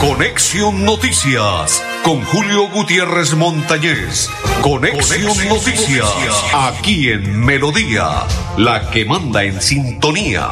Conexión Noticias con Julio Gutiérrez Montañez. Conexión, Noticias, aquí en Melodía, la que manda en sintonía.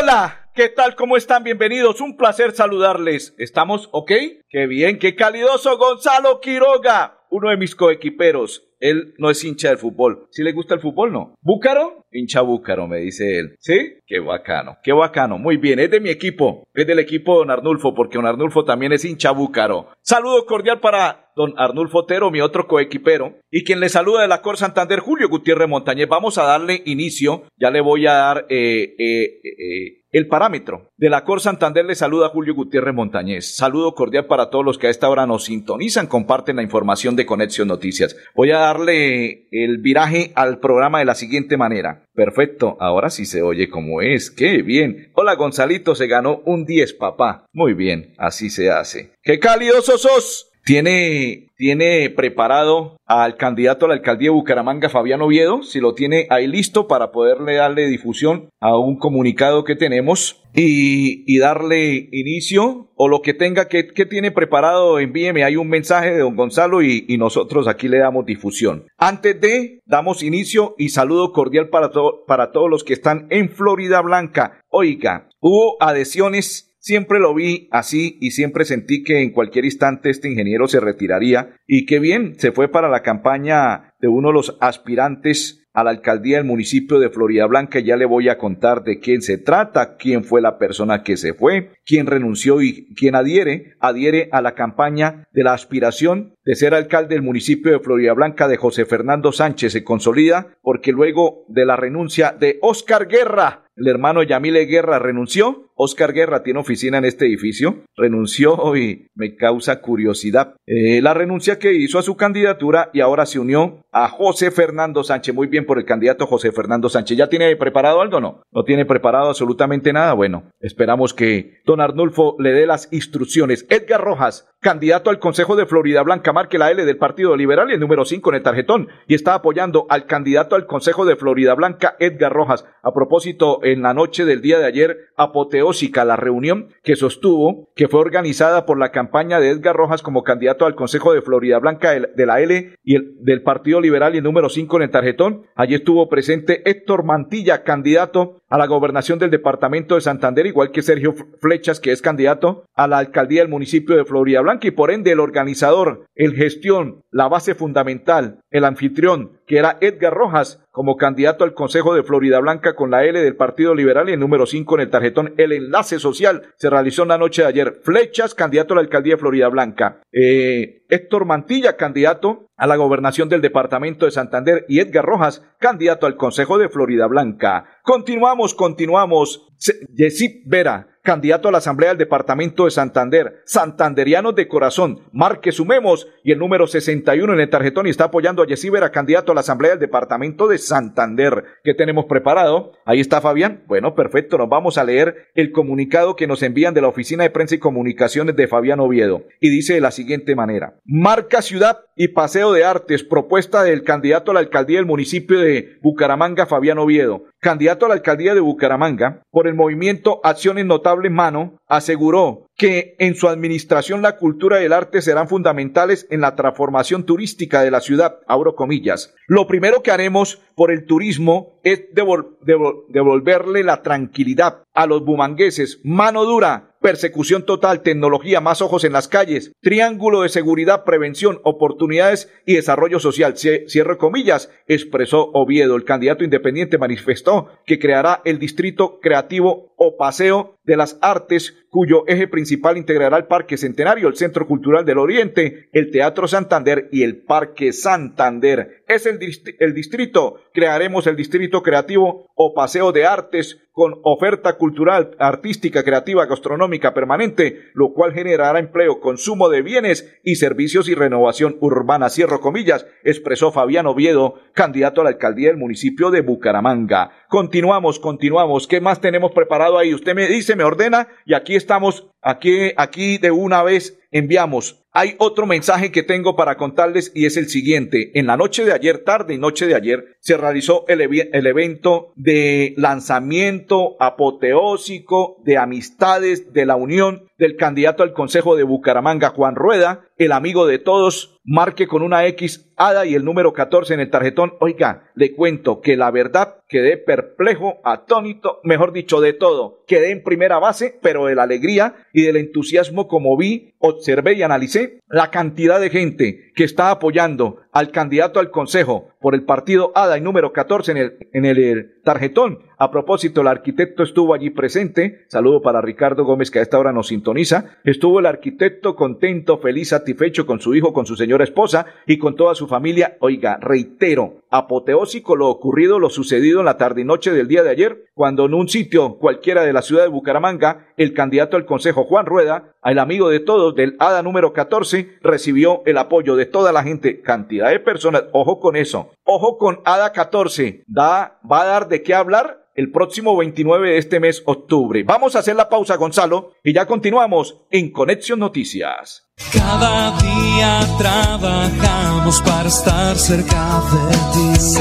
Hola. ¿Qué tal? ¿Cómo están? Bienvenidos. Un placer saludarles. ¿Estamos ok? Qué bien, qué calidoso Gonzalo Quiroga, uno de mis coequiperos. Él no es hincha del fútbol. ¿Sí le gusta el fútbol? No. ¿Búcaro? Hincha Búcaro, me dice él. ¿Sí? Qué bacano, qué bacano. Muy bien, es de mi equipo. Es del equipo de Don Arnulfo, porque Don Arnulfo también es hincha Búcaro. Saludo cordial para Don Arnulfo Otero, mi otro coequipero. Y quien le saluda de la Cor Santander, Julio Gutiérrez Montañez. Vamos a darle inicio. Ya le voy a dar eh, eh, eh, el parámetro. De la Cor Santander le saluda Julio Gutiérrez Montañez. Saludo cordial para todos los que a esta hora nos sintonizan, comparten la información de Conexión Noticias. Voy a darle el viraje al programa de la siguiente manera. Perfecto, ahora sí se oye como es. ¡Qué bien! Hola Gonzalito, se ganó un 10, papá. Muy bien, así se hace. ¡Qué cálidos sos! ¿Tiene, tiene preparado al candidato a la alcaldía de Bucaramanga, Fabián Oviedo, si lo tiene ahí listo para poderle darle difusión a un comunicado que tenemos y, darle inicio o lo que tenga que, tiene preparado, envíeme hay un mensaje de don Gonzalo y, nosotros aquí le damos difusión. Antes de, damos inicio y saludo cordial para, para todos los que están en Florida Blanca. Oiga, hubo adhesiones Siempre lo vi así y siempre sentí que en cualquier instante este ingeniero se retiraría y qué bien, se fue para la campaña de uno de los aspirantes a la alcaldía del municipio de Florida Blanca. Ya le voy a contar de quién se trata, quién fue la persona que se fue, quién renunció y quién adhiere, adhiere a la campaña de la aspiración de ser alcalde del municipio de Florida Blanca de José Fernando Sánchez. Se consolida porque luego de la renuncia de Oscar Guerra, el hermano Yamile Guerra renunció. Oscar Guerra tiene oficina en este edificio. Renunció y me causa curiosidad. Eh, la renuncia que hizo a su candidatura y ahora se unió a José Fernando Sánchez. Muy bien por el candidato José Fernando Sánchez. ¿Ya tiene preparado algo no? No tiene preparado absolutamente nada. Bueno, esperamos que don Arnulfo le dé las instrucciones. Edgar Rojas, candidato al Consejo de Florida Blanca, marque la L del Partido Liberal y el número 5 en el tarjetón. Y está apoyando al candidato al Consejo de Florida Blanca, Edgar Rojas. A propósito, en la noche del día de ayer, apoteósica la reunión que sostuvo, que fue organizada por la campaña de Edgar Rojas como candidato al Consejo de Florida Blanca de la L y el, del Partido Liberal y el número 5 en el tarjetón. Allí estuvo presente Héctor Mantilla, candidato a la gobernación del departamento de Santander, igual que Sergio Flechas, que es candidato a la alcaldía del municipio de Florida Blanca y por ende el organizador, el gestión, la base fundamental, el anfitrión, que era Edgar Rojas, como candidato al Consejo de Florida Blanca con la L del Partido Liberal y el número 5 en el tarjetón. El enlace social se realizó en la noche de ayer. Flechas, candidato a la alcaldía de Florida Blanca. Eh, Héctor Mantilla, candidato a la gobernación del departamento de Santander y Edgar Rojas, candidato al Consejo de Florida Blanca. Continuamos, continuamos. Yesip Vera, candidato a la Asamblea del Departamento de Santander, santanderianos de corazón, marque sumemos y el número 61 en el tarjetón y está apoyando a Yesí Vera, candidato a la Asamblea del Departamento de Santander. ¿Qué tenemos preparado? Ahí está Fabián. Bueno, perfecto, nos vamos a leer el comunicado que nos envían de la Oficina de Prensa y Comunicaciones de Fabián Oviedo y dice de la siguiente manera. Marca Ciudad y Paseo de Artes, propuesta del candidato a la alcaldía del municipio de Bucaramanga, Fabián Oviedo. Candidato a la alcaldía de Bucaramanga por el movimiento Acciones Notables Mano, aseguró que en su administración la cultura y el arte serán fundamentales en la transformación turística de la ciudad, abro comillas. Lo primero que haremos por el turismo es devolverle la tranquilidad a los bumangueses, mano dura, persecución total, tecnología, más ojos en las calles, triángulo de seguridad, prevención, oportunidades y desarrollo social. Cierro comillas, expresó Oviedo. El candidato independiente manifestó que creará el distrito creativo o paseo de las artes cuyo eje principal integrará el Parque Centenario, el Centro Cultural del Oriente, el Teatro Santander y el Parque Santander. Es el, el distrito, crearemos el distrito creativo o paseo de artes con oferta cultural, artística, creativa, gastronómica permanente, lo cual generará empleo, consumo de bienes y servicios y renovación urbana. Cierro comillas, expresó Fabián Oviedo, candidato a la alcaldía del municipio de Bucaramanga. Continuamos, continuamos. ¿Qué más tenemos preparado ahí? Usted me dice, me ordena y aquí estamos, aquí, aquí de una vez enviamos Hay otro mensaje que tengo para contarles y es el siguiente. En la noche de ayer, tarde y noche de ayer, se realizó el, el evento de lanzamiento apoteósico de amistades de la unión del candidato al Consejo de Bucaramanga, Juan Rueda, el amigo de todos, marque con una X ADA y el número 14 en el tarjetón. Oiga, le cuento que la verdad quedé perplejo, atónito, mejor dicho, de todo. Quedé en primera base, pero de la alegría y del entusiasmo como vi, observé y analicé la cantidad de gente que está apoyando al candidato al Consejo por el partido ADA y número 14 en el, en el tarjetón. A propósito, el arquitecto estuvo allí presente. Saludo para Ricardo Gómez que a esta hora nos sintoniza. Estuvo el arquitecto contento, feliz, satisfecho con su hijo, con su señora esposa y con toda su familia. Oiga, reitero, apoteósico lo ocurrido, lo sucedido en la tarde y noche del día de ayer, cuando en un sitio cualquiera de la ciudad de Bucaramanga, el candidato al Consejo Juan Rueda, el amigo de todos del ADA número 14, recibió el apoyo de toda la gente, cantidad de personas. Ojo con eso. Ojo con ADA 14. Da, va a dar de qué hablar el próximo 29 de este mes, octubre. Vamos a hacer la pausa, Gonzalo, y ya continuamos en Conexión Noticias. Cada día trabajamos para estar cerca de ti.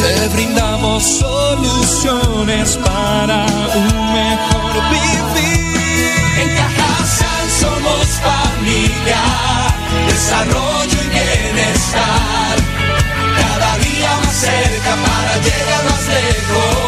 Te brindamos soluciones para un mejor vivir. En Cajasal somos familia, desarrollo y bienestar. Cada día más cerca para llegar más lejos.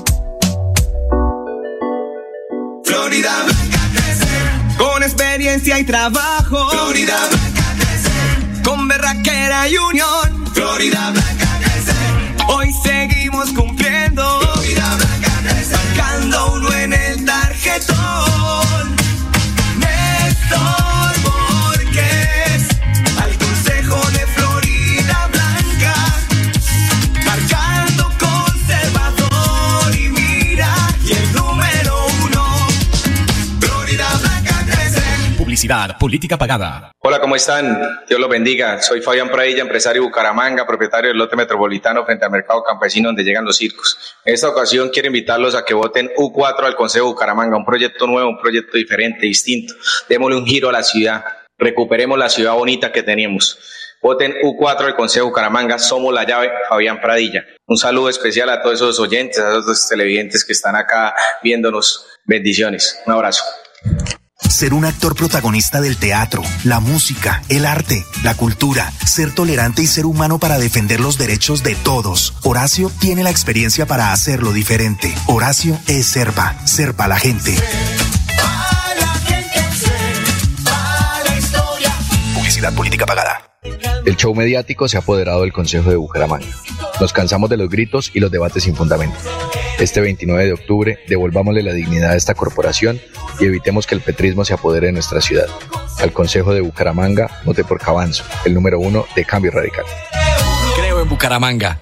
Florida Blanca crece. Con experiencia y trabajo. Florida Blanca crece. Con berraquera y unión. Florida Blanca crece. Hoy seguimos cumpliendo. Florida Blanca crece. Marcando uno en el tarjetón. Néstor Política pagada. Hola, ¿cómo están? Dios los bendiga. Soy Fabián Pradilla, empresario de Bucaramanga, propietario del lote metropolitano frente al mercado campesino donde llegan los circos. En esta ocasión quiero invitarlos a que voten U4 al Consejo Bucaramanga, un proyecto nuevo, un proyecto diferente, distinto. Démosle un giro a la ciudad, recuperemos la ciudad bonita que teníamos. Voten U4 al Consejo Bucaramanga, somos la llave, Fabián Pradilla. Un saludo especial a todos esos oyentes, a esos televidentes que están acá viéndonos. Bendiciones. Un abrazo. Ser un actor protagonista del teatro, la música, el arte, la cultura, ser tolerante y ser humano para defender los derechos de todos. Horacio tiene la experiencia para hacerlo diferente. Horacio es Serpa, Serpa la gente. Publicidad política pagada. El show mediático se ha apoderado del Consejo de Bucaramanga. Nos cansamos de los gritos y los debates sin fundamento. Este 29 de octubre, devolvámosle la dignidad a esta corporación y evitemos que el petrismo se apodere de nuestra ciudad. Al Consejo de Bucaramanga, vote por Cabanzo, el número uno de Cambio Radical. Creo en Bucaramanga.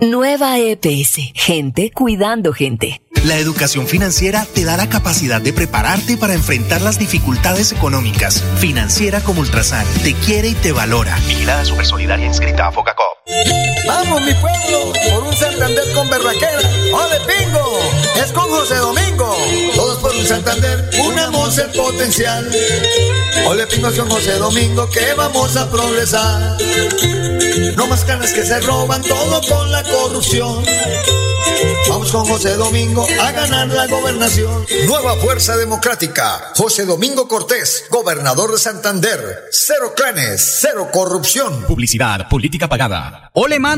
Nueva EPS. Gente cuidando gente. La educación financiera te da la capacidad de prepararte para enfrentar las dificultades económicas. Financiera como Ultrasan te quiere y te valora. Vigilada Super Solidaria inscrita a Focacop. Vamos mi pueblo, por un Santander con berraquera. ¡Ole pingo! Es con José Domingo. Todos por un Santander, unamos el potencial. Ole pingo con José Domingo, que vamos a progresar. No más canas que se roban, todo con la corrupción. Vamos con José Domingo a ganar la gobernación. Nueva Fuerza Democrática. José Domingo Cortés, gobernador de Santander. Cero clanes, cero corrupción. Publicidad, política pagada. Ole mano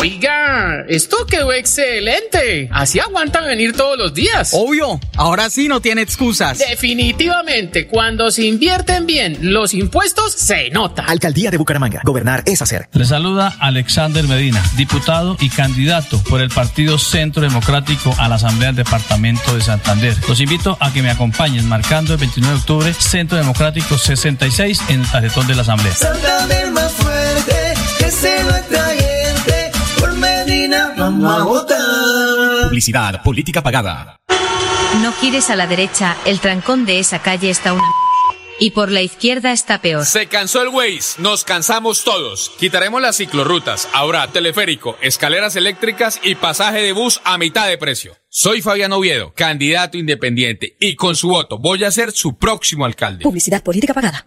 Oiga, esto quedó excelente. Así aguantan venir todos los días. Obvio, ahora sí no tiene excusas. Definitivamente, cuando se invierten bien los impuestos, se nota. Alcaldía de Bucaramanga. Gobernar es hacer. Le saluda Alexander Medina, diputado y candidato por el Partido Centro Democrático a la Asamblea del Departamento de Santander. Los invito a que me acompañen marcando el 29 de octubre Centro Democrático 66 en el tarjetón de la Asamblea. Santander más fuerte, que se lo atrayente, vamos a votar. Publicidad, política pagada. No gires a la derecha, el trancón de esa calle está una... Y por la izquierda está peor. Se cansó el Waze, nos cansamos todos. Quitaremos las ciclorrutas, ahora teleférico, escaleras eléctricas y pasaje de bus a mitad de precio. Soy Fabián Oviedo, candidato independiente, y con su voto voy a ser su próximo alcalde. Publicidad política pagada.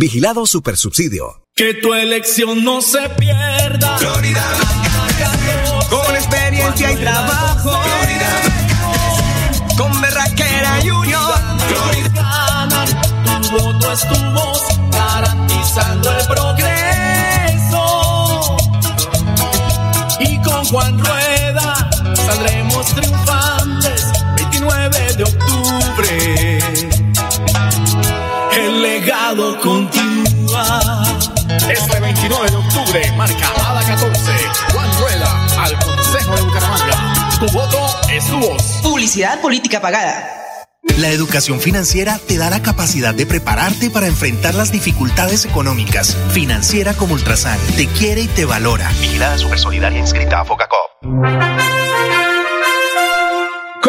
Vigilado Supersubsidio. Que tu elección no se pierda. Florida Blanca. Con experiencia y trabajo. Florida Blanca. Con berraquera y unión. Florida tu voto es tu voz, garantizando el progreso. Y con Juan Rueda saldremos triunfantes legado continúa. Este 29 de octubre marca Ada 14. Juan Rueda al Consejo de Bucaramanga. Tu voto es tu voz. Publicidad política pagada. La educación financiera te da la capacidad de prepararte para enfrentar las dificultades económicas. Financiera como Ultrasan te quiere y te valora. Vigilada Supersolidaria inscrita a Focacop.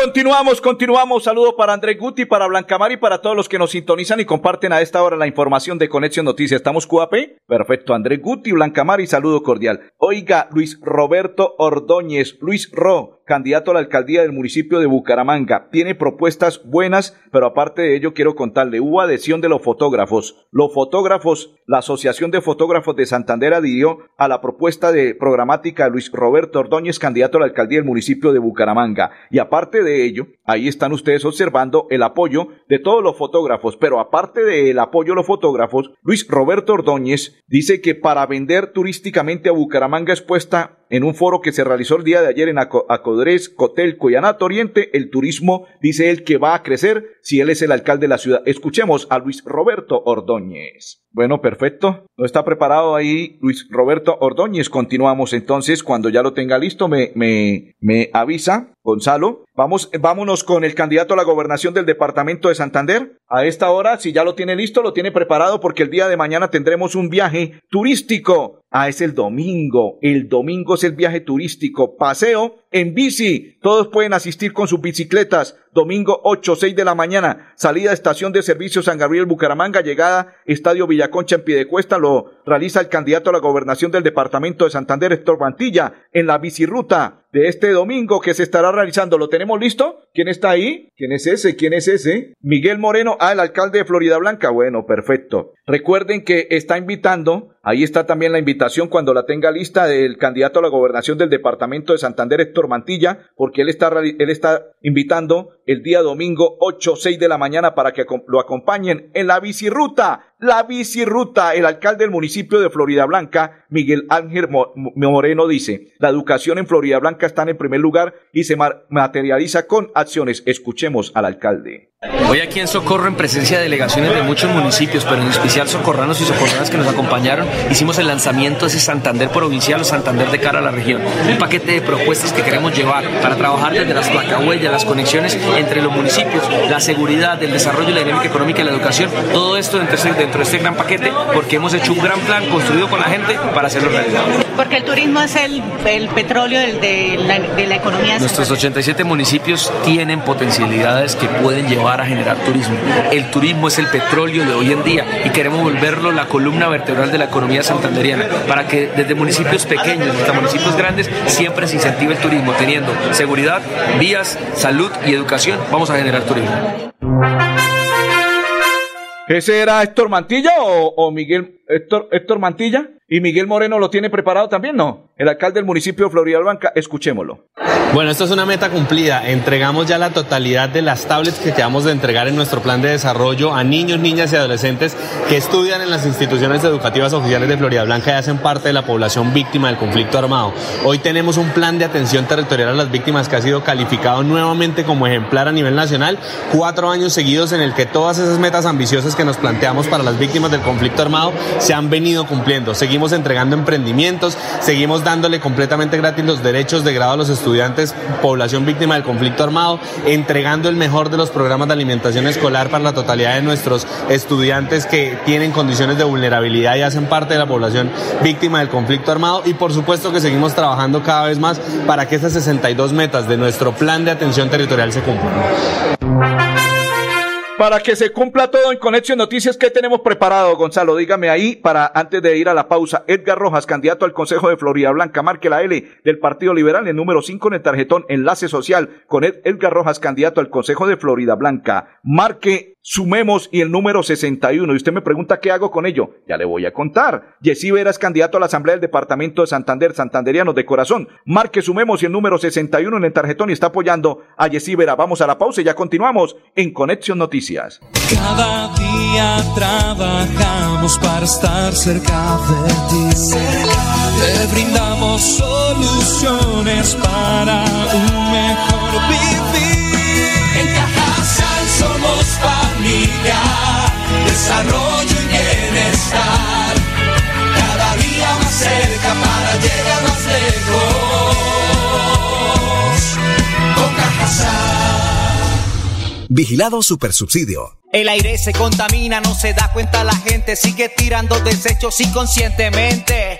Continuamos, continuamos. Saludo para Andrés Guti, para Blancamar y para todos los que nos sintonizan y comparten a esta hora la información de Conexión Noticias. ¿Estamos QAP? Perfecto. Andrés Guti, Blancamar y saludo cordial. Oiga, Luis Roberto Ordóñez, Luis Ro, candidato a la alcaldía del municipio de Bucaramanga. Tiene propuestas buenas, pero aparte de ello quiero contarle, hubo adhesión de los fotógrafos. Los fotógrafos, la Asociación de Fotógrafos de Santander adhirió a la propuesta de programática de Luis Roberto Ordóñez, candidato a la alcaldía del municipio de Bucaramanga. Y aparte de ello, ahí están ustedes observando el apoyo de todos los fotógrafos, pero aparte del apoyo de los fotógrafos, Luis Roberto Ordóñez dice que para vender turísticamente a Bucaramanga expuesta en un foro que se realizó el día de ayer en Aco- Acodres, Cotelco y Oriente, el turismo, dice él, que va a crecer si él es el alcalde de la ciudad. Escuchemos a Luis Roberto Ordóñez. Bueno, perfecto. ¿No está preparado ahí Luis Roberto Ordóñez? Continuamos entonces. Cuando ya lo tenga listo, me, me, me avisa, Gonzalo. Vamos, vámonos con el candidato a la gobernación del departamento de Santander. A esta hora, si ya lo tiene listo, lo tiene preparado porque el día de mañana tendremos un viaje turístico. Ah, es el domingo. El domingo es el viaje turístico. Paseo en bici. Todos pueden asistir con sus bicicletas. Domingo 8, 6 de la mañana. Salida estación de servicio San Gabriel Bucaramanga. Llegada Estadio Villaconcha en Piedecuesta. Lo realiza el candidato a la gobernación del departamento de Santander, Héctor Mantilla, en la bicirruta de este domingo que se estará realizando. ¿Lo tenemos listo? ¿Quién está ahí? ¿Quién es ese? ¿Quién es ese? Miguel Moreno, ah, el alcalde de Florida Blanca. Bueno, perfecto. Recuerden que está invitando, ahí está también la invitación cuando la tenga lista del candidato a la gobernación del departamento de Santander, Héctor Mantilla, porque él está, él está invitando el día domingo 8, 6 de la mañana para que lo acompañen en la bicirruta. La bicirruta, el alcalde del municipio de Florida Blanca, Miguel Ángel Mo- Moreno dice, la educación en Florida Blanca está en primer lugar y se ma- materializa con acciones. Escuchemos al alcalde. Hoy aquí en Socorro, en presencia de delegaciones de muchos municipios, pero en especial socorranos y socorranas que nos acompañaron, hicimos el lanzamiento de ese Santander provincial o Santander de cara a la región. Un paquete de propuestas que queremos llevar para trabajar desde las placahuellas, las conexiones entre los municipios, la seguridad, el desarrollo, la dinámica económica y la educación. Todo esto dentro de, este, gran paquete, porque hemos hecho un gran plan construido con la gente para hacerlo realidad. Porque el turismo es el, el petróleo de, la, de la economía. Nuestros 87 municipios tienen potencialidades que pueden llevar a generar turismo. El turismo es el petróleo de hoy en día y queremos volverlo la columna vertebral de la economía santanderiana para que desde municipios pequeños hasta municipios grandes siempre se incentive el turismo, teniendo seguridad, vías, salud y educación, vamos a generar turismo. ¿Ese era Héctor Mantilla o, o Miguel Héctor, Héctor Mantilla? ¿Y Miguel Moreno lo tiene preparado también? No. El alcalde del municipio de Florida Blanca, escuchémoslo. Bueno, esto es una meta cumplida. Entregamos ya la totalidad de las tablets que quedamos de entregar en nuestro plan de desarrollo a niños, niñas y adolescentes que estudian en las instituciones educativas oficiales de Florida Blanca y hacen parte de la población víctima del conflicto armado. Hoy tenemos un plan de atención territorial a las víctimas que ha sido calificado nuevamente como ejemplar a nivel nacional, cuatro años seguidos en el que todas esas metas ambiciosas que nos planteamos para las víctimas del conflicto armado se han venido cumpliendo. Seguimos entregando emprendimientos, seguimos dándole completamente gratis los derechos de grado a los estudiantes, población víctima del conflicto armado, entregando el mejor de los programas de alimentación escolar para la totalidad de nuestros estudiantes que tienen condiciones de vulnerabilidad y hacen parte de la población víctima del conflicto armado y por supuesto que seguimos trabajando cada vez más para que estas 62 metas de nuestro plan de atención territorial se cumplan. Para que se cumpla todo en Conexión Noticias, ¿qué tenemos preparado, Gonzalo? Dígame ahí, para antes de ir a la pausa, Edgar Rojas, candidato al Consejo de Florida Blanca, marque la L del Partido Liberal, el número 5 en el tarjetón, enlace social con Ed- Edgar Rojas, candidato al Consejo de Florida Blanca. Marque Sumemos y el número 61. Y usted me pregunta qué hago con ello. Ya le voy a contar. Yesí Vera es candidato a la Asamblea del Departamento de Santander, Santanderianos de Corazón. Marque Sumemos y el número 61 en el tarjetón y está apoyando a Yesí Vera. Vamos a la pausa y ya continuamos en Conexión Noticias. Cada día trabajamos para estar cerca de ti. Te brindamos soluciones para un mejor desarrollo y bienestar. Cada día más cerca para llegar más lejos. Con Cajasal. Vigilado Supersubsidio. El aire se contamina, no se da cuenta la gente, sigue tirando desechos inconscientemente.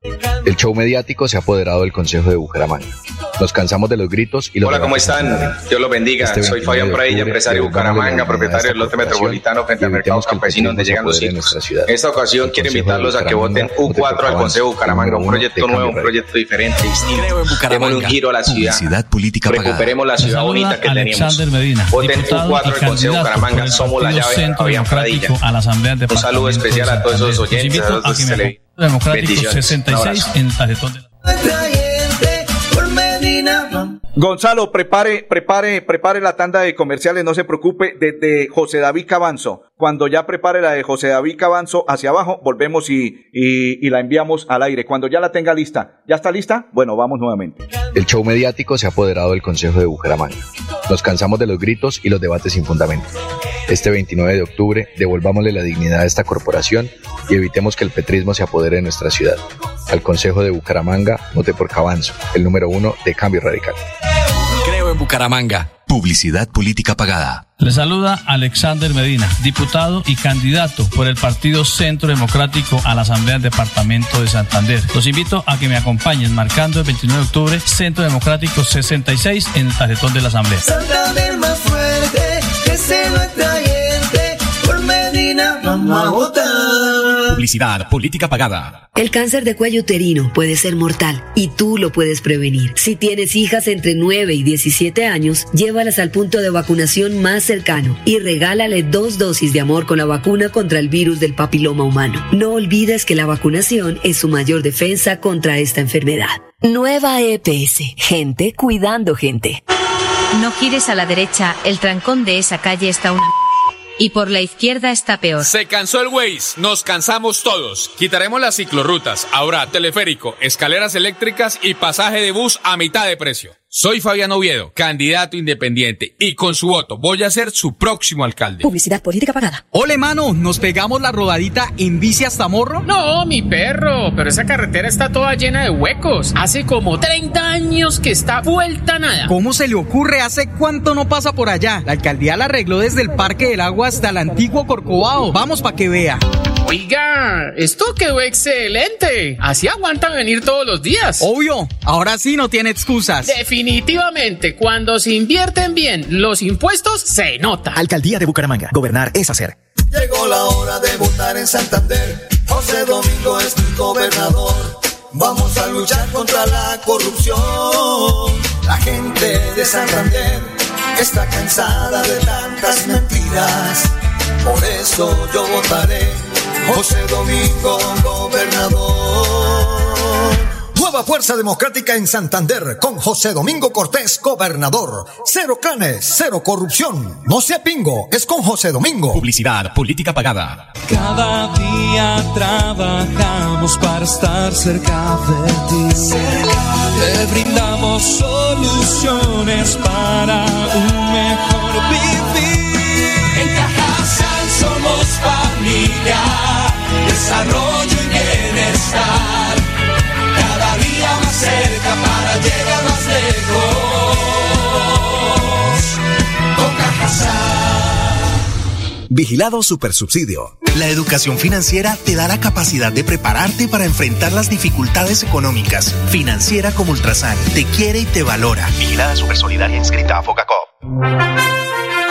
El show mediático se ha apoderado del Consejo de Bucaramanga. Nos cansamos de los gritos y los Hola, ¿cómo están? Dios los bendiga. Este Soy 29 Fabián Pradilla, empresario de Bucaramanga, propietario del lote metropolitano frente al mercado campesino donde llegan los ciudad. En esta ocasión quiero invitarlos a que voten Bucaramanga, vote por U4 al Consejo de Bucaramanga, un proyecto nuevo, un proyecto diferente, distinto. Démosle un giro a la ciudad. Recuperemos la ciudad Saluda bonita que teníamos. Voten diputado U4 y al Consejo de Bucaramanga. Somos la llave Fabián Pradilla. Democrático a la Asamblea del Un saludo especial a todos esos oyentes, a todos los. Democrático Bendiciones. Un 66 abrazo. en el tarjetón de la... Gonzalo, prepare, prepare, prepare la tanda de comerciales, no se preocupe, desde José David Cabanzo. Cuando ya prepare la de José David Cabanzo hacia abajo, volvemos y, y, y la enviamos al aire. Cuando ya la tenga lista, ¿ya está lista? Bueno, vamos nuevamente. El show mediático se ha apoderado del Consejo de Bucaramanga. Nos cansamos de los gritos y los debates sin fundamento. Este 29 de octubre, devolvámosle la dignidad a esta corporación y evitemos que el petrismo se apodere de nuestra ciudad. Al Consejo de Bucaramanga, vote por Cabanzo, el número uno de Cambio Radical. Creo en Bucaramanga. Publicidad política pagada. Le saluda Alexander Medina, diputado y candidato por el Partido Centro Democrático a la Asamblea del Departamento de Santander. Los invito a que me acompañen marcando el 29 de octubre Centro Democrático 66 en el tarjetón de la Asamblea. Santander más fuerte, que se Vamos a votar. Publicidad política pagada. El cáncer de cuello uterino puede ser mortal y tú lo puedes prevenir. Si tienes hijas entre 9 y 17 años, llévalas al punto de vacunación más cercano y regálale dos dosis de amor con la vacuna contra el virus del papiloma humano. No olvides que la vacunación es su mayor defensa contra esta enfermedad. Nueva EPS. Gente cuidando gente. No gires a la derecha, el trancón de esa calle está una... Y por la izquierda está peor. Se cansó el Waze, nos cansamos todos. Quitaremos las ciclorrutas, ahora teleférico, escaleras eléctricas y pasaje de bus a mitad de precio. Soy Fabián Oviedo, candidato independiente, y con su voto voy a ser su próximo alcalde. Publicidad política pagada. Ole, mano, ¿nos pegamos la rodadita en bici hasta Morro? No, mi perro, pero esa carretera está toda llena de huecos. Hace como 30 años que está vuelta nada. ¿Cómo se le ocurre? ¿Hace cuánto no pasa por allá? La alcaldía la arregló desde el Parque del Agua hasta el antiguo Corcovado. Vamos pa' que vea. Oiga, esto quedó excelente. Así aguanta venir todos los días. Obvio, ahora sí no tiene excusas. Definitivamente, cuando se invierten bien los impuestos, se nota. Alcaldía de Bucaramanga. Gobernar es hacer. Llegó la hora de votar en Santander. José Domingo es mi gobernador. Vamos a luchar contra la corrupción. La gente de Santander está cansada de tantas mentiras. Por eso yo votaré José Domingo, gobernador. Nueva Fuerza Democrática en Santander con José Domingo Cortés, gobernador. Cero clanes, cero corrupción. No sea pingo, es con José Domingo. Publicidad política pagada. Cada día trabajamos para estar cerca de ti. Te brindamos soluciones para un mejor vivir. Somos familia, desarrollo y bienestar. Cada día más cerca para llegar más lejos. Con. Vigilado Supersubsidio. La educación financiera te da la capacidad de prepararte para enfrentar las dificultades económicas. Financiera como Ultrasan te quiere y te valora. Vigilada Supersolidaria inscrita a Focacop.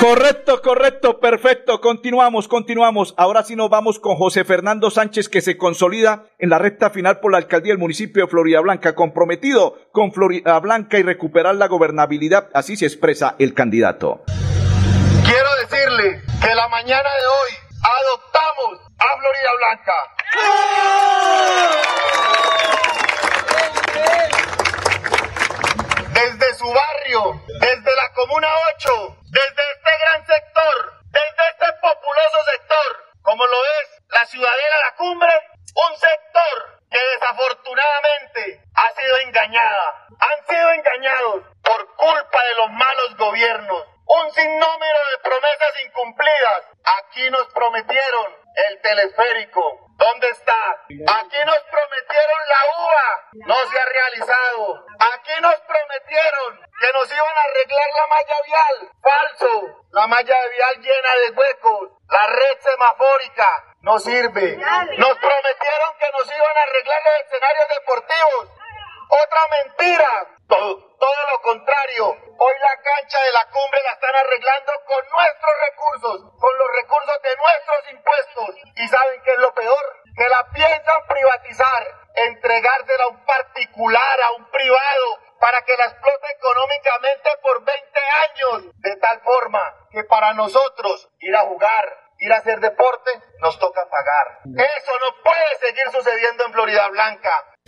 Correcto, correcto, perfecto. Continuamos, continuamos. Ahora sí nos vamos con José Fernando Sánchez que se consolida en la recta final por la alcaldía del municipio de Florida Blanca, comprometido con Florida Blanca y recuperar la gobernabilidad. Así se expresa el candidato. Quiero decirle que la mañana de hoy adoptamos a Florida Blanca. Desde su barrio, desde la Comuna 8, desde este gran sector, desde este populoso sector, como lo es la Ciudadela La Cumbre, un sector que desafortunadamente ha sido engañada. Han sido engañados por culpa de los malos gobiernos. Un sinnúmero de promesas incumplidas. Aquí nos prometieron el telesférico. ¿Dónde está? Aquí nos prometieron la uva. No se ha realizado. Aquí nos prometieron que nos iban a arreglar la malla vial. Falso. La malla vial llena de huecos. La red semafórica no sirve. Nos prometieron que nos iban a arreglar los escenarios deportivos. Otra mentira. Todo, todo lo contrario. Hoy la cancha de la cumbre la están arreglando con nuestros recursos, con los recursos de nuestros impuestos. ¿Y saben qué es lo peor? Que la piensan privatizar, entregársela a un particular, a un privado, para que la explote económicamente por 20 años. De tal forma que para nosotros ir a jugar, ir a hacer deporte, nos toca pagar. Eso no puede seguir sucediendo en Florida Blanca.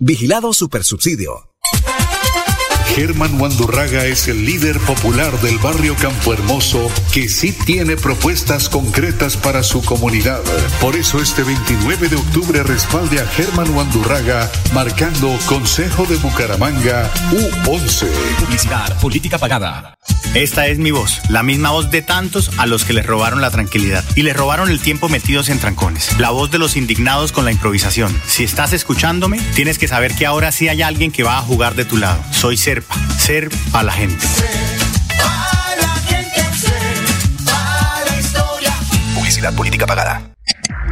Vigilado Supersubsidio. Germán Wandurraga es el líder popular del barrio Campo Hermoso que sí tiene propuestas concretas para su comunidad. Por eso este 29 de octubre respalde a Germán Wandurraga marcando Consejo de Bucaramanga U11. Publicidad, política pagada. Esta es mi voz, la misma voz de tantos a los que les robaron la tranquilidad y les robaron el tiempo metidos en trancones. La voz de los indignados con la improvisación. Si estás escuchándome, tienes que saber que ahora sí hay alguien que va a jugar de tu lado. Soy Serpa, Ser a la gente. Publicidad política pagada.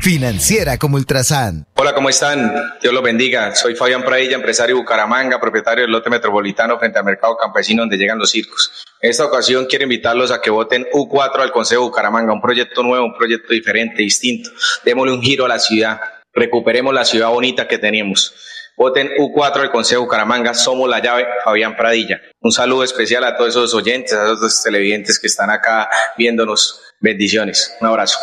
Financiera como Ultrasan. Hola, ¿cómo están? Dios los bendiga. Soy Fabián Pradilla, empresario de Bucaramanga, propietario del lote metropolitano frente al mercado campesino donde llegan los circos. En esta ocasión quiero invitarlos a que voten U4 al Consejo de Bucaramanga, un proyecto nuevo, un proyecto diferente, distinto. Démosle un giro a la ciudad, recuperemos la ciudad bonita que teníamos. Voten U4 al Consejo de Bucaramanga, somos la llave, Fabián Pradilla. Un saludo especial a todos esos oyentes, a esos televidentes que están acá viéndonos. Bendiciones. Un abrazo.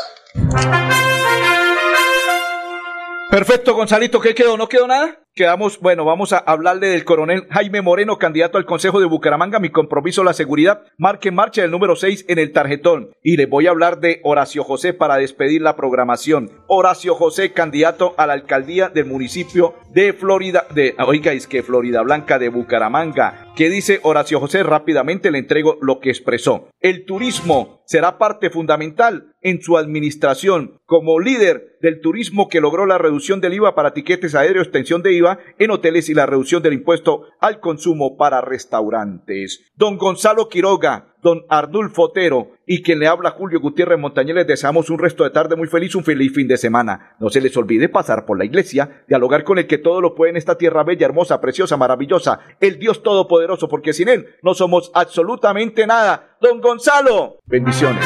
Perfecto, Gonzalito, ¿qué quedó? ¿No quedó nada? Quedamos, bueno, vamos a hablarle del coronel Jaime Moreno, candidato al Consejo de Bucaramanga. Mi compromiso, la seguridad. Marque en marcha el número 6 en el tarjetón. Y les voy a hablar de Horacio José para despedir la programación. Horacio José, candidato a la alcaldía del municipio de Florida, de, oiga, que Florida Blanca de Bucaramanga. ¿Qué dice Horacio José? Rápidamente le entrego lo que expresó. El turismo será parte fundamental en su administración como líder del turismo que logró la reducción del IVA para tiquetes aéreos, extensión de IVA en hoteles y la reducción del impuesto al consumo para restaurantes. Don Gonzalo Quiroga, don Ardulfo Otero y quien le habla Julio Gutiérrez Montañez, les deseamos un resto de tarde muy feliz, un feliz fin de semana. No se les olvide pasar por la iglesia, dialogar con el que todo lo puede en esta tierra bella, hermosa, preciosa, maravillosa, el Dios Todopoderoso, porque sin Él no somos absolutamente nada. Don Gonzalo, bendiciones.